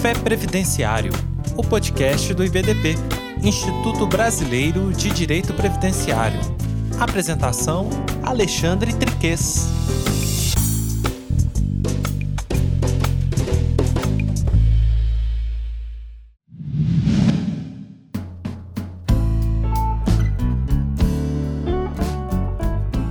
Café Previdenciário, o podcast do IBDP, Instituto Brasileiro de Direito Previdenciário. Apresentação: Alexandre Triques.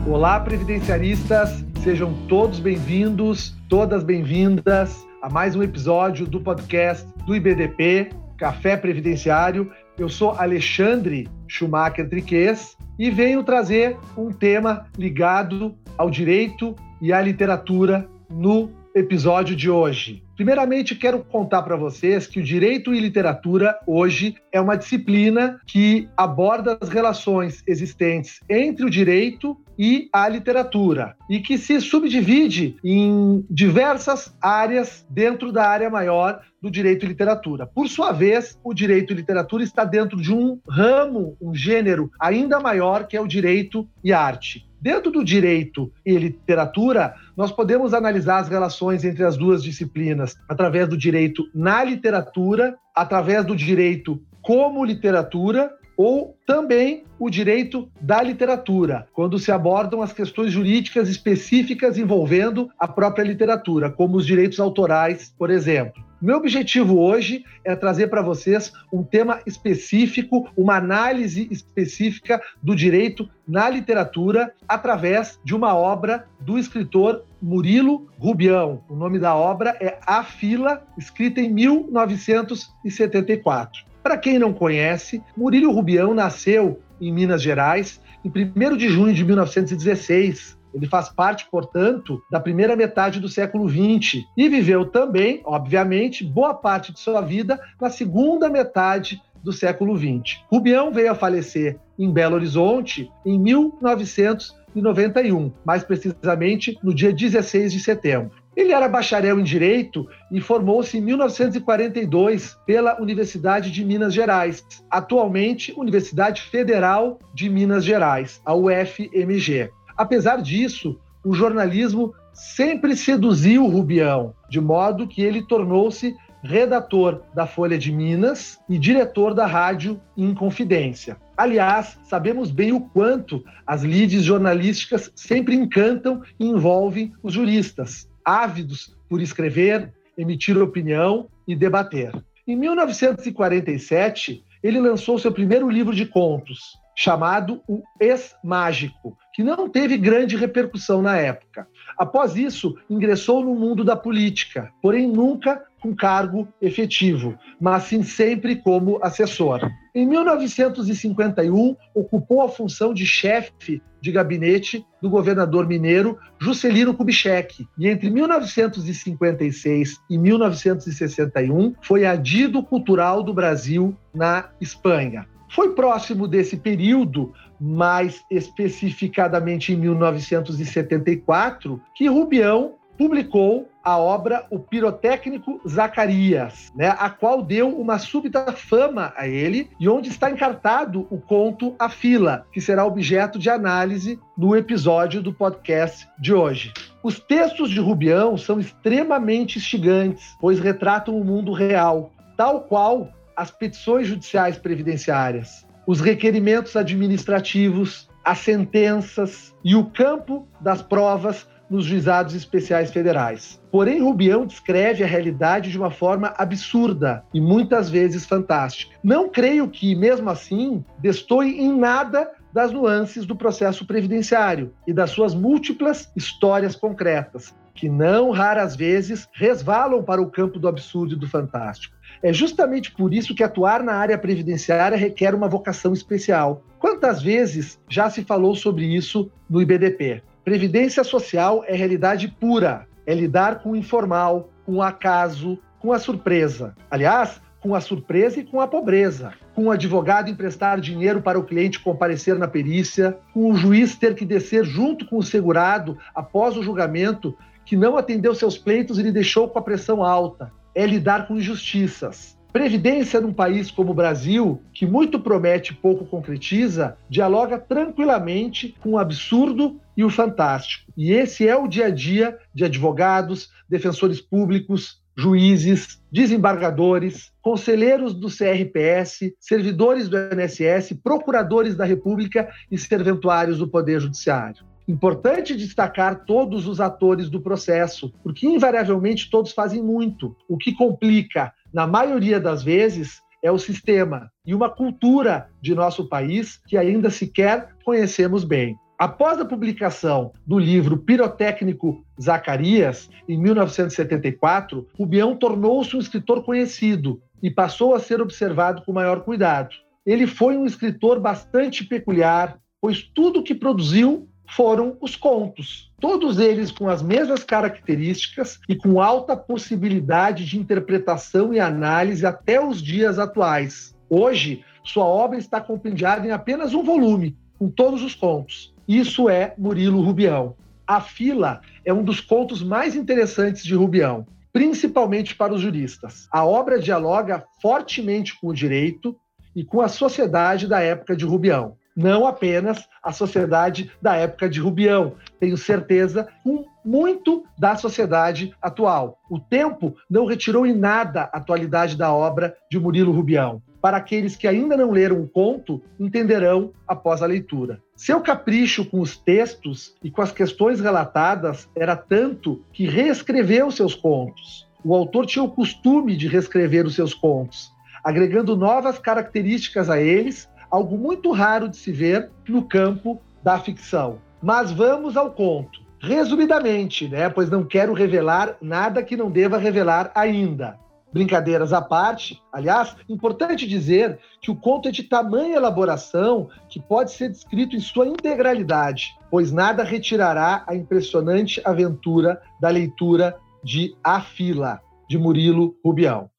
Olá, previdenciaristas, sejam todos bem-vindos, todas bem-vindas mais um episódio do podcast do IBDP, Café Previdenciário. Eu sou Alexandre Schumacher Triques e venho trazer um tema ligado ao direito e à literatura no episódio de hoje. Primeiramente, quero contar para vocês que o direito e literatura hoje é uma disciplina que aborda as relações existentes entre o direito e a literatura, e que se subdivide em diversas áreas dentro da área maior do direito e literatura. Por sua vez, o direito e literatura está dentro de um ramo, um gênero ainda maior, que é o direito e arte. Dentro do direito e literatura, nós podemos analisar as relações entre as duas disciplinas através do direito na literatura, através do direito como literatura ou também o direito da literatura, quando se abordam as questões jurídicas específicas envolvendo a própria literatura, como os direitos autorais, por exemplo. Meu objetivo hoje é trazer para vocês um tema específico, uma análise específica do direito na literatura através de uma obra do escritor Murilo Rubião. O nome da obra é A Fila, escrita em 1974. Para quem não conhece, Murilo Rubião nasceu em Minas Gerais em 1 de junho de 1916. Ele faz parte, portanto, da primeira metade do século XX e viveu também, obviamente, boa parte de sua vida na segunda metade do século XX. Rubião veio a falecer em Belo Horizonte em 1991, mais precisamente no dia 16 de setembro. Ele era bacharel em Direito e formou-se em 1942 pela Universidade de Minas Gerais, atualmente Universidade Federal de Minas Gerais, a UFMG. Apesar disso, o jornalismo sempre seduziu Rubião, de modo que ele tornou-se redator da Folha de Minas e diretor da rádio Inconfidência. Aliás, sabemos bem o quanto as lides jornalísticas sempre encantam e envolvem os juristas ávidos por escrever, emitir opinião e debater. Em 1947, ele lançou seu primeiro livro de contos, chamado O Ex-Mágico, que não teve grande repercussão na época. Após isso, ingressou no mundo da política, porém nunca com cargo efetivo, mas sim sempre como assessor. Em 1951, ocupou a função de chefe de gabinete do governador mineiro Juscelino Kubitschek. E entre 1956 e 1961, foi adido cultural do Brasil na Espanha. Foi próximo desse período, mais especificadamente em 1974, que Rubião publicou a obra O Pirotécnico Zacarias, né, a qual deu uma súbita fama a ele e onde está encartado o conto A Fila, que será objeto de análise no episódio do podcast de hoje. Os textos de Rubião são extremamente instigantes, pois retratam o mundo real, tal qual as petições judiciais previdenciárias, os requerimentos administrativos, as sentenças e o campo das provas nos juizados especiais federais. Porém, Rubião descreve a realidade de uma forma absurda e muitas vezes fantástica. Não creio que, mesmo assim, destoie em nada das nuances do processo previdenciário e das suas múltiplas histórias concretas, que não raras vezes resvalam para o campo do absurdo e do fantástico. É justamente por isso que atuar na área previdenciária requer uma vocação especial. Quantas vezes já se falou sobre isso no IBDP? Previdência social é realidade pura, é lidar com o informal, com o acaso, com a surpresa. Aliás, com a surpresa e com a pobreza, com o advogado emprestar dinheiro para o cliente comparecer na perícia, com o juiz ter que descer junto com o segurado após o julgamento que não atendeu seus pleitos e lhe deixou com a pressão alta. É lidar com injustiças. Previdência num país como o Brasil, que muito promete e pouco concretiza, dialoga tranquilamente com o absurdo e o fantástico. E esse é o dia a dia de advogados, defensores públicos, juízes, desembargadores, conselheiros do CRPS, servidores do INSS, procuradores da República e serventuários do Poder Judiciário. Importante destacar todos os atores do processo, porque invariavelmente todos fazem muito. O que complica, na maioria das vezes, é o sistema e uma cultura de nosso país que ainda sequer conhecemos bem. Após a publicação do livro Pirotécnico Zacarias, em 1974, Rubião tornou-se um escritor conhecido e passou a ser observado com maior cuidado. Ele foi um escritor bastante peculiar, pois tudo que produziu foram os contos, todos eles com as mesmas características e com alta possibilidade de interpretação e análise até os dias atuais. Hoje, sua obra está compendiada em apenas um volume, com todos os contos. Isso é Murilo Rubião. A Fila é um dos contos mais interessantes de Rubião, principalmente para os juristas. A obra dialoga fortemente com o direito e com a sociedade da época de Rubião não apenas a sociedade da época de Rubião, tenho certeza, com muito da sociedade atual. O tempo não retirou em nada a atualidade da obra de Murilo Rubião. Para aqueles que ainda não leram o conto, entenderão após a leitura. Seu capricho com os textos e com as questões relatadas era tanto que reescreveu seus contos. O autor tinha o costume de reescrever os seus contos, agregando novas características a eles algo muito raro de se ver no campo da ficção. Mas vamos ao conto. Resumidamente, né, pois não quero revelar nada que não deva revelar ainda. Brincadeiras à parte, aliás, importante dizer que o conto é de tamanha elaboração que pode ser descrito em sua integralidade, pois nada retirará a impressionante aventura da leitura de A Fila, de Murilo Rubião.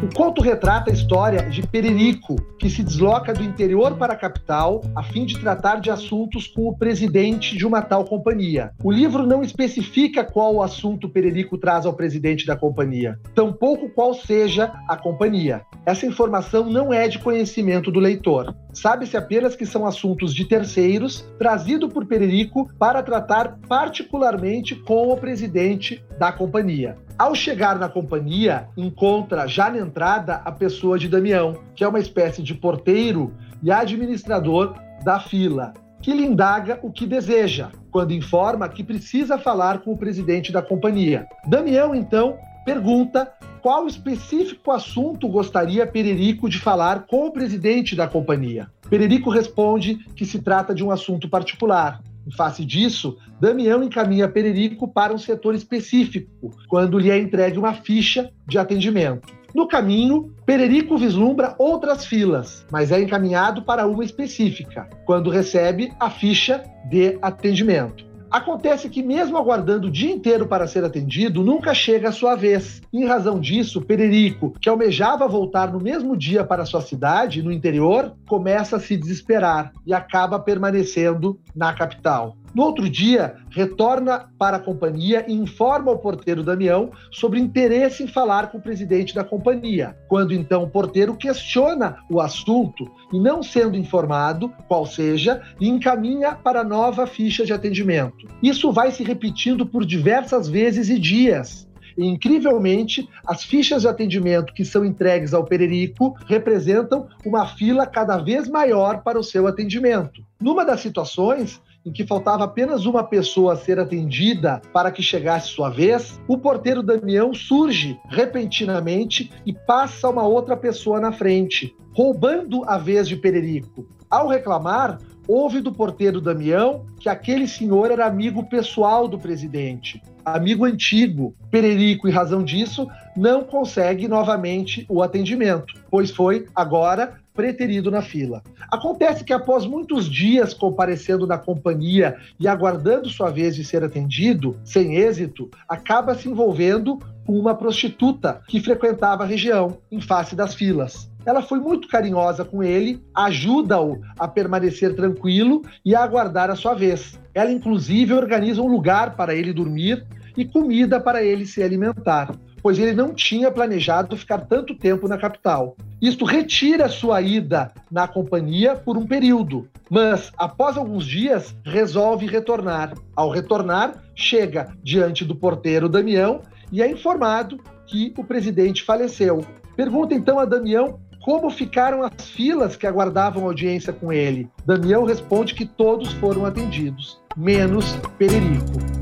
O conto retrata a história de Pererico, que se desloca do interior para a capital a fim de tratar de assuntos com o presidente de uma tal companhia. O livro não especifica qual assunto Pererico traz ao presidente da companhia, tampouco qual seja a companhia. Essa informação não é de conhecimento do leitor. Sabe-se apenas que são assuntos de terceiros trazidos por Pererico para tratar particularmente com o presidente da companhia. Ao chegar na companhia, encontra já na entrada a pessoa de Damião, que é uma espécie de porteiro e administrador da fila, que lhe indaga o que deseja, quando informa que precisa falar com o presidente da companhia. Damião, então, pergunta qual específico assunto gostaria Pererico de falar com o presidente da companhia. Pererico responde que se trata de um assunto particular, em face disso, Damião encaminha Pererico para um setor específico, quando lhe é entregue uma ficha de atendimento. No caminho, Pererico vislumbra outras filas, mas é encaminhado para uma específica, quando recebe a ficha de atendimento. Acontece que, mesmo aguardando o dia inteiro para ser atendido, nunca chega a sua vez. Em razão disso, Pererico, que almejava voltar no mesmo dia para sua cidade, no interior, começa a se desesperar e acaba permanecendo na capital. No outro dia, retorna para a companhia e informa ao porteiro Damião sobre interesse em falar com o presidente da companhia. Quando então o porteiro questiona o assunto e, não sendo informado, qual seja, encaminha para nova ficha de atendimento. Isso vai se repetindo por diversas vezes e dias. E, incrivelmente, as fichas de atendimento que são entregues ao Pererico representam uma fila cada vez maior para o seu atendimento. Numa das situações, em que faltava apenas uma pessoa a ser atendida para que chegasse sua vez, o porteiro Damião surge repentinamente e passa uma outra pessoa na frente, roubando a vez de Pererico. Ao reclamar, houve do porteiro Damião que aquele senhor era amigo pessoal do presidente, amigo antigo. Pererico, em razão disso, não consegue novamente o atendimento, pois foi agora preterido na fila. Acontece que após muitos dias comparecendo na companhia e aguardando sua vez de ser atendido, sem êxito, acaba se envolvendo com uma prostituta que frequentava a região, em face das filas. Ela foi muito carinhosa com ele, ajuda-o a permanecer tranquilo e a aguardar a sua vez. Ela, inclusive, organiza um lugar para ele dormir e comida para ele se alimentar pois ele não tinha planejado ficar tanto tempo na capital. Isto retira sua ida na companhia por um período, mas após alguns dias resolve retornar. Ao retornar, chega diante do porteiro Damião e é informado que o presidente faleceu. Pergunta então a Damião como ficaram as filas que aguardavam audiência com ele. Damião responde que todos foram atendidos, menos Pererico.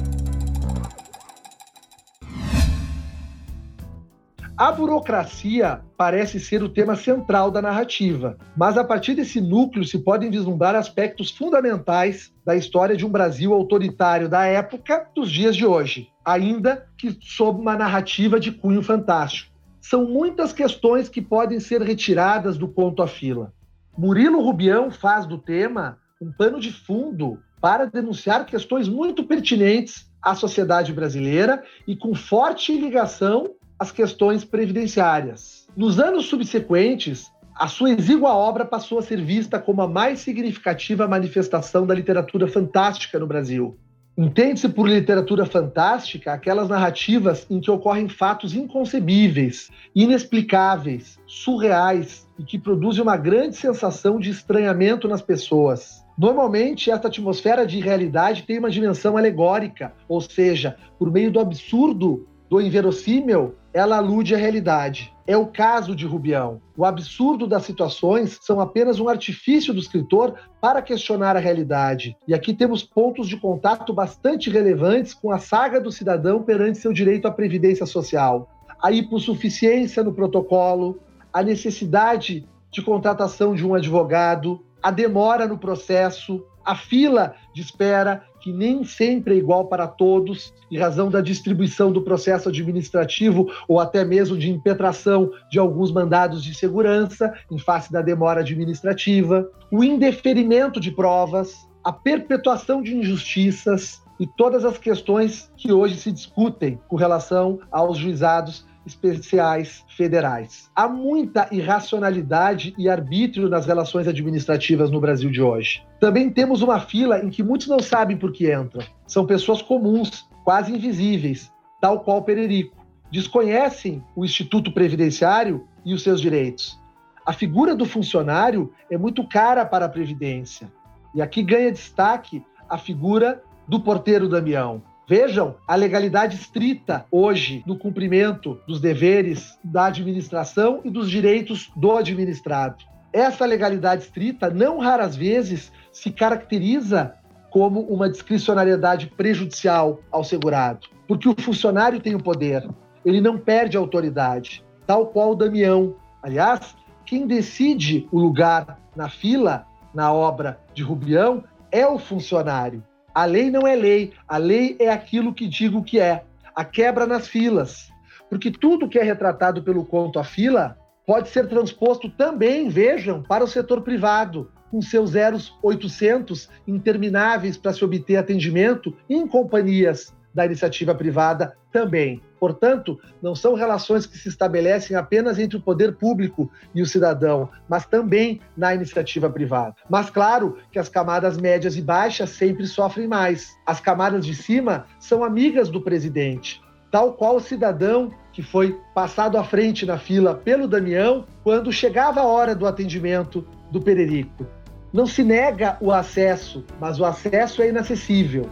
A burocracia parece ser o tema central da narrativa, mas a partir desse núcleo se podem vislumbrar aspectos fundamentais da história de um Brasil autoritário da época dos dias de hoje, ainda que sob uma narrativa de cunho fantástico. São muitas questões que podem ser retiradas do conto à fila. Murilo Rubião faz do tema um pano de fundo para denunciar questões muito pertinentes à sociedade brasileira e com forte ligação as questões previdenciárias. Nos anos subsequentes, a sua exígua obra passou a ser vista como a mais significativa manifestação da literatura fantástica no Brasil. Entende-se por literatura fantástica aquelas narrativas em que ocorrem fatos inconcebíveis, inexplicáveis, surreais e que produzem uma grande sensação de estranhamento nas pessoas. Normalmente, esta atmosfera de realidade tem uma dimensão alegórica, ou seja, por meio do absurdo, do inverossímil, ela alude à realidade. É o caso de Rubião. O absurdo das situações são apenas um artifício do escritor para questionar a realidade. E aqui temos pontos de contato bastante relevantes com a saga do cidadão perante seu direito à previdência social. A hipossuficiência no protocolo, a necessidade de contratação de um advogado, a demora no processo, a fila de espera, que nem sempre é igual para todos, em razão da distribuição do processo administrativo ou até mesmo de impetração de alguns mandados de segurança, em face da demora administrativa, o indeferimento de provas, a perpetuação de injustiças e todas as questões que hoje se discutem com relação aos juizados especiais federais. Há muita irracionalidade e arbítrio nas relações administrativas no Brasil de hoje. Também temos uma fila em que muitos não sabem por que entram. São pessoas comuns, quase invisíveis, tal qual Pererico. Desconhecem o Instituto Previdenciário e os seus direitos. A figura do funcionário é muito cara para a Previdência. E aqui ganha destaque a figura do porteiro Damião, Vejam a legalidade estrita hoje no cumprimento dos deveres da administração e dos direitos do administrado. Essa legalidade estrita, não raras vezes, se caracteriza como uma discricionariedade prejudicial ao segurado, porque o funcionário tem o poder, ele não perde autoridade, tal qual o Damião. Aliás, quem decide o lugar na fila, na obra de Rubião, é o funcionário. A lei não é lei, a lei é aquilo que digo que é, a quebra nas filas. Porque tudo que é retratado pelo conto à fila pode ser transposto também, vejam, para o setor privado, com seus zeros 800 intermináveis para se obter atendimento em companhias da iniciativa privada também. Portanto, não são relações que se estabelecem apenas entre o poder público e o cidadão, mas também na iniciativa privada. Mas claro que as camadas médias e baixas sempre sofrem mais. As camadas de cima são amigas do presidente, tal qual o cidadão que foi passado à frente na fila pelo Damião quando chegava a hora do atendimento do Pererico. Não se nega o acesso, mas o acesso é inacessível.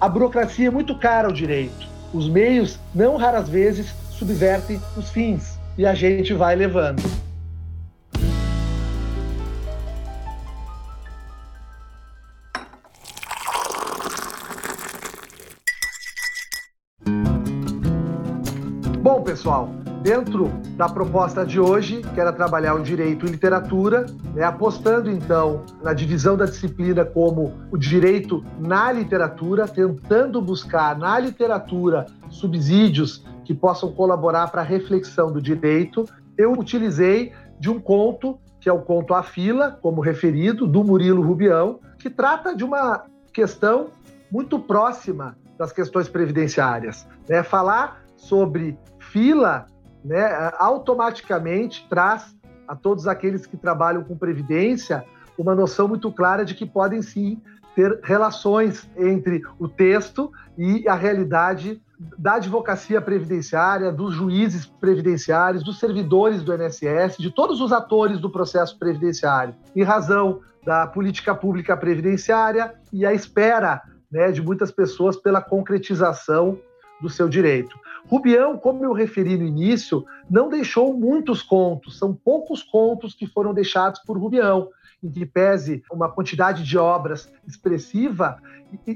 A burocracia é muito cara ao direito. Os meios, não raras vezes, subvertem os fins. E a gente vai levando. Bom, pessoal, Dentro da proposta de hoje, que era trabalhar o direito e literatura, né, apostando então na divisão da disciplina como o direito na literatura, tentando buscar na literatura subsídios que possam colaborar para a reflexão do direito, eu utilizei de um conto, que é o conto A Fila, como referido, do Murilo Rubião, que trata de uma questão muito próxima das questões previdenciárias. Né? Falar sobre fila né, automaticamente traz a todos aqueles que trabalham com previdência uma noção muito clara de que podem sim ter relações entre o texto e a realidade da advocacia previdenciária, dos juízes previdenciários, dos servidores do INSS, de todos os atores do processo previdenciário, em razão da política pública previdenciária e a espera né, de muitas pessoas pela concretização do seu direito. Rubião, como eu referi no início, não deixou muitos contos, são poucos contos que foram deixados por Rubião, em que pese uma quantidade de obras expressiva,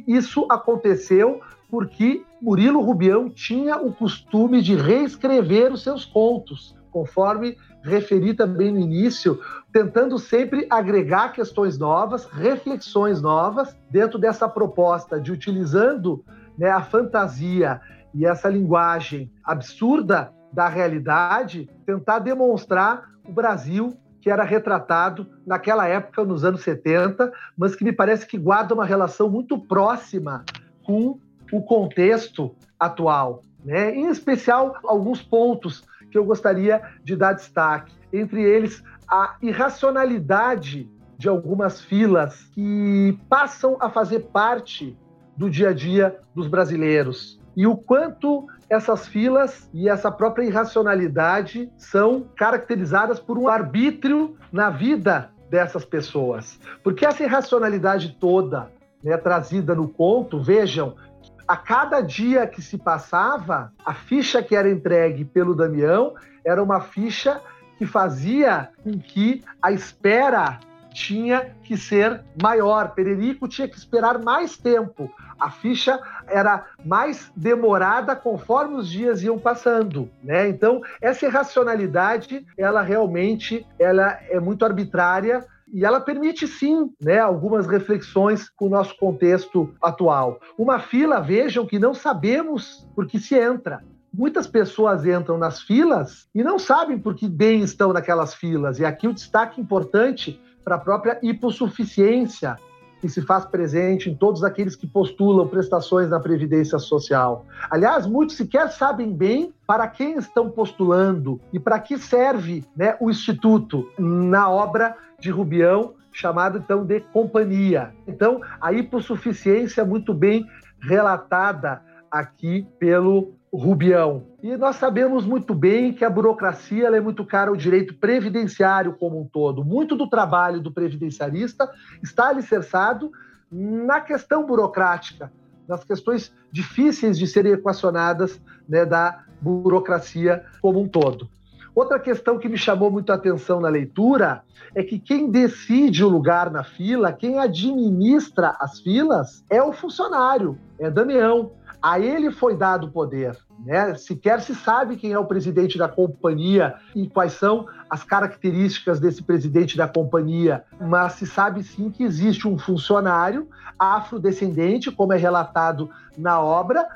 isso aconteceu porque Murilo Rubião tinha o costume de reescrever os seus contos, conforme referi também no início, tentando sempre agregar questões novas, reflexões novas dentro dessa proposta de utilizando né, a fantasia e essa linguagem absurda da realidade, tentar demonstrar o Brasil que era retratado naquela época, nos anos 70, mas que me parece que guarda uma relação muito próxima com o contexto atual. Né? Em especial, alguns pontos que eu gostaria de dar destaque. Entre eles, a irracionalidade de algumas filas que passam a fazer parte do dia a dia dos brasileiros e o quanto essas filas e essa própria irracionalidade são caracterizadas por um arbítrio na vida dessas pessoas. Porque essa irracionalidade toda né, trazida no conto, vejam, a cada dia que se passava, a ficha que era entregue pelo Damião era uma ficha que fazia com que a espera tinha que ser maior. Pererico tinha que esperar mais tempo. A ficha era mais demorada conforme os dias iam passando, né? Então, essa irracionalidade, ela realmente ela é muito arbitrária e ela permite sim, né, algumas reflexões com o nosso contexto atual. Uma fila, vejam que não sabemos por que se entra. Muitas pessoas entram nas filas e não sabem por que bem estão naquelas filas. E aqui o destaque importante para a própria hipossuficiência que se faz presente em todos aqueles que postulam prestações na Previdência Social. Aliás, muitos sequer sabem bem para quem estão postulando e para que serve né, o Instituto na obra de Rubião, chamado então de companhia. Então, a hipossuficiência muito bem relatada aqui pelo Rubião. E nós sabemos muito bem que a burocracia é muito cara ao direito previdenciário como um todo. Muito do trabalho do previdenciarista está alicerçado na questão burocrática, nas questões difíceis de serem equacionadas né, da burocracia como um todo. Outra questão que me chamou muito a atenção na leitura é que quem decide o lugar na fila, quem administra as filas, é o funcionário, é Damião. A ele foi dado poder. Né? Sequer se sabe quem é o presidente da companhia e quais são as características desse presidente da companhia, mas se sabe sim que existe um funcionário afrodescendente, como é relatado na obra,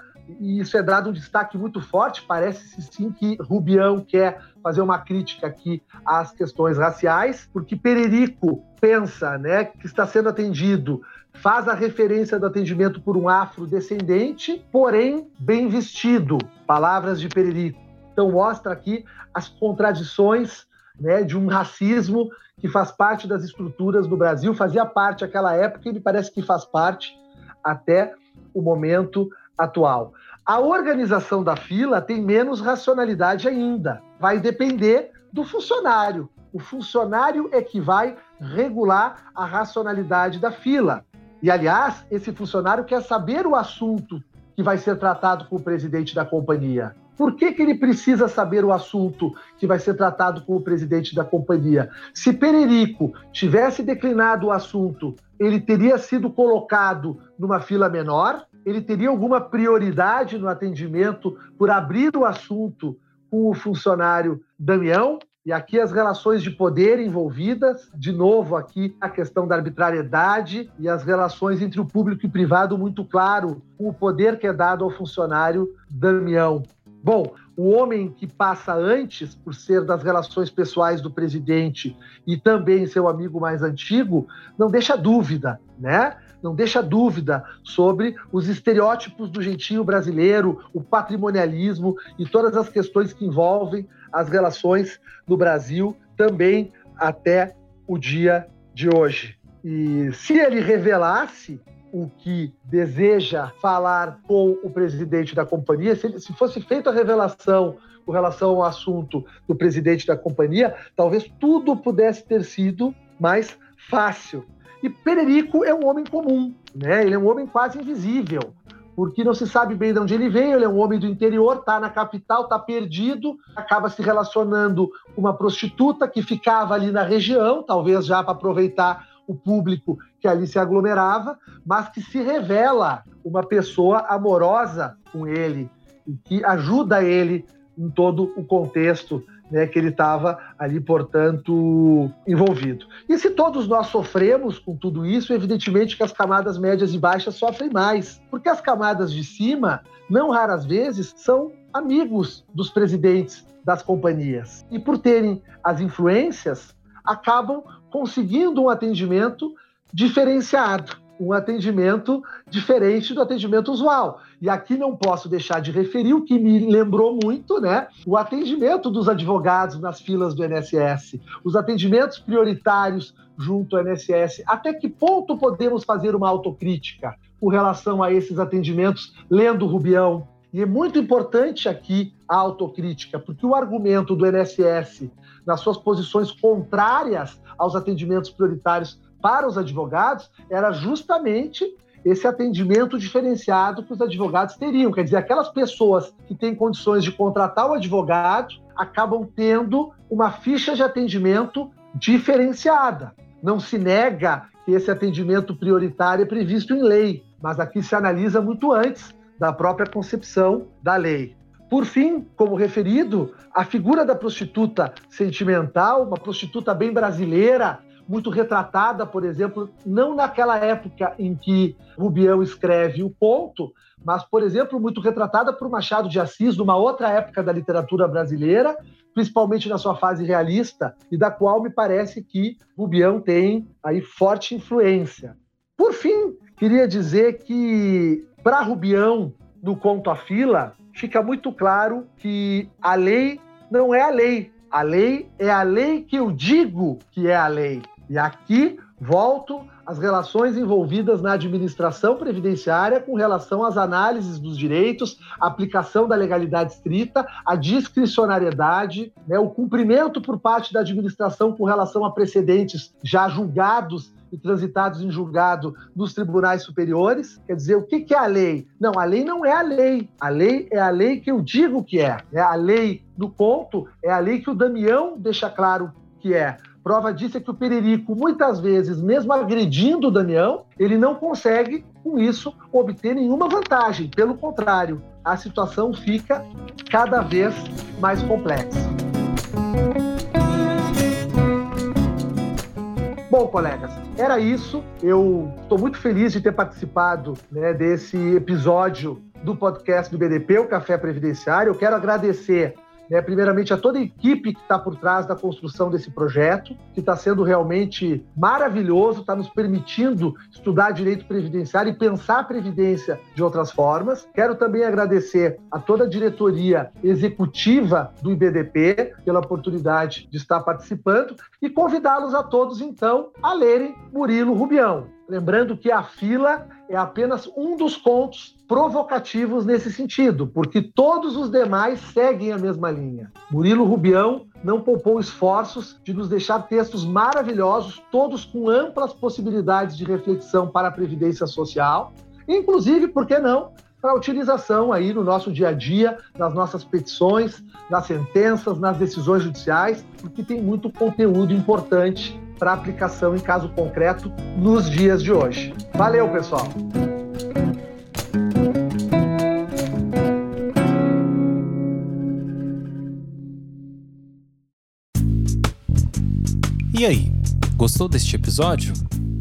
e isso é dado um destaque muito forte. Parece sim que Rubião quer fazer uma crítica aqui às questões raciais, porque Pererico pensa né, que está sendo atendido, faz a referência do atendimento por um afrodescendente, porém bem vestido. Palavras de Pererico. Então mostra aqui as contradições né, de um racismo que faz parte das estruturas do Brasil, fazia parte naquela época e me parece que faz parte até o momento atual. A organização da fila tem menos racionalidade ainda. Vai depender do funcionário. O funcionário é que vai regular a racionalidade da fila. E, aliás, esse funcionário quer saber o assunto que vai ser tratado com o presidente da companhia. Por que, que ele precisa saber o assunto que vai ser tratado com o presidente da companhia? Se Pererico tivesse declinado o assunto, ele teria sido colocado numa fila menor, ele teria alguma prioridade no atendimento por abrir o assunto com o funcionário Damião? E aqui as relações de poder envolvidas, de novo aqui a questão da arbitrariedade e as relações entre o público e privado muito claro, com o poder que é dado ao funcionário Damião. Bom, o homem que passa antes, por ser das relações pessoais do presidente e também seu amigo mais antigo, não deixa dúvida, né? não deixa dúvida sobre os estereótipos do jeitinho brasileiro, o patrimonialismo e todas as questões que envolvem as relações no Brasil também até o dia de hoje. E se ele revelasse o que deseja falar com o presidente da companhia. Se, se fosse feita a revelação com relação ao assunto do presidente da companhia, talvez tudo pudesse ter sido mais fácil. E Pererico é um homem comum, né? Ele é um homem quase invisível, porque não se sabe bem de onde ele veio, ele é um homem do interior, está na capital, está perdido, acaba se relacionando com uma prostituta que ficava ali na região, talvez já para aproveitar o público que ali se aglomerava, mas que se revela uma pessoa amorosa com ele e que ajuda ele em todo o contexto né, que ele estava ali, portanto, envolvido. E se todos nós sofremos com tudo isso, evidentemente que as camadas médias e baixas sofrem mais, porque as camadas de cima, não raras vezes, são amigos dos presidentes das companhias. E por terem as influências, acabam conseguindo um atendimento diferenciado um atendimento diferente do atendimento usual. E aqui não posso deixar de referir o que me lembrou muito, né? O atendimento dos advogados nas filas do INSS, os atendimentos prioritários junto ao INSS. Até que ponto podemos fazer uma autocrítica com relação a esses atendimentos, lendo Rubião? E é muito importante aqui a autocrítica, porque o argumento do INSS, nas suas posições contrárias aos atendimentos prioritários para os advogados era justamente esse atendimento diferenciado que os advogados teriam. Quer dizer, aquelas pessoas que têm condições de contratar o advogado acabam tendo uma ficha de atendimento diferenciada. Não se nega que esse atendimento prioritário é previsto em lei, mas aqui se analisa muito antes da própria concepção da lei. Por fim, como referido, a figura da prostituta sentimental, uma prostituta bem brasileira, muito retratada, por exemplo, não naquela época em que Rubião escreve o conto, mas, por exemplo, muito retratada por Machado de Assis, numa outra época da literatura brasileira, principalmente na sua fase realista, e da qual me parece que Rubião tem aí forte influência. Por fim, queria dizer que, para Rubião, no conto A Fila, fica muito claro que a lei não é a lei. A lei é a lei que eu digo que é a lei. E aqui volto às relações envolvidas na administração previdenciária com relação às análises dos direitos, aplicação da legalidade estrita, a discricionariedade, né, o cumprimento por parte da administração com relação a precedentes já julgados e transitados em julgado nos tribunais superiores. Quer dizer, o que, é a lei? Não, a lei não é a lei. A lei é a lei que eu digo que é. Né? A lei do ponto é a lei que o Damião deixa claro que é. Prova disso é que o Pererico, muitas vezes, mesmo agredindo o Damião, ele não consegue, com isso, obter nenhuma vantagem. Pelo contrário, a situação fica cada vez mais complexa. Bom, colegas, era isso. Eu estou muito feliz de ter participado né, desse episódio do podcast do BDP, o Café Previdenciário. Eu quero agradecer né, primeiramente a toda a equipe que está por trás da construção desse projeto, que está sendo realmente maravilhoso, está nos permitindo estudar direito previdenciário e pensar a previdência de outras formas. Quero também agradecer a toda a diretoria executiva do IBDP pela oportunidade de estar participando e convidá-los a todos, então, a lerem Murilo Rubião. Lembrando que a fila é apenas um dos contos provocativos nesse sentido, porque todos os demais seguem a mesma linha. Murilo Rubião não poupou esforços de nos deixar textos maravilhosos, todos com amplas possibilidades de reflexão para a previdência social, inclusive, por que não, para utilização aí no nosso dia a dia, nas nossas petições, nas sentenças, nas decisões judiciais, porque tem muito conteúdo importante para aplicação em caso concreto nos dias de hoje. Valeu, pessoal! E aí, gostou deste episódio?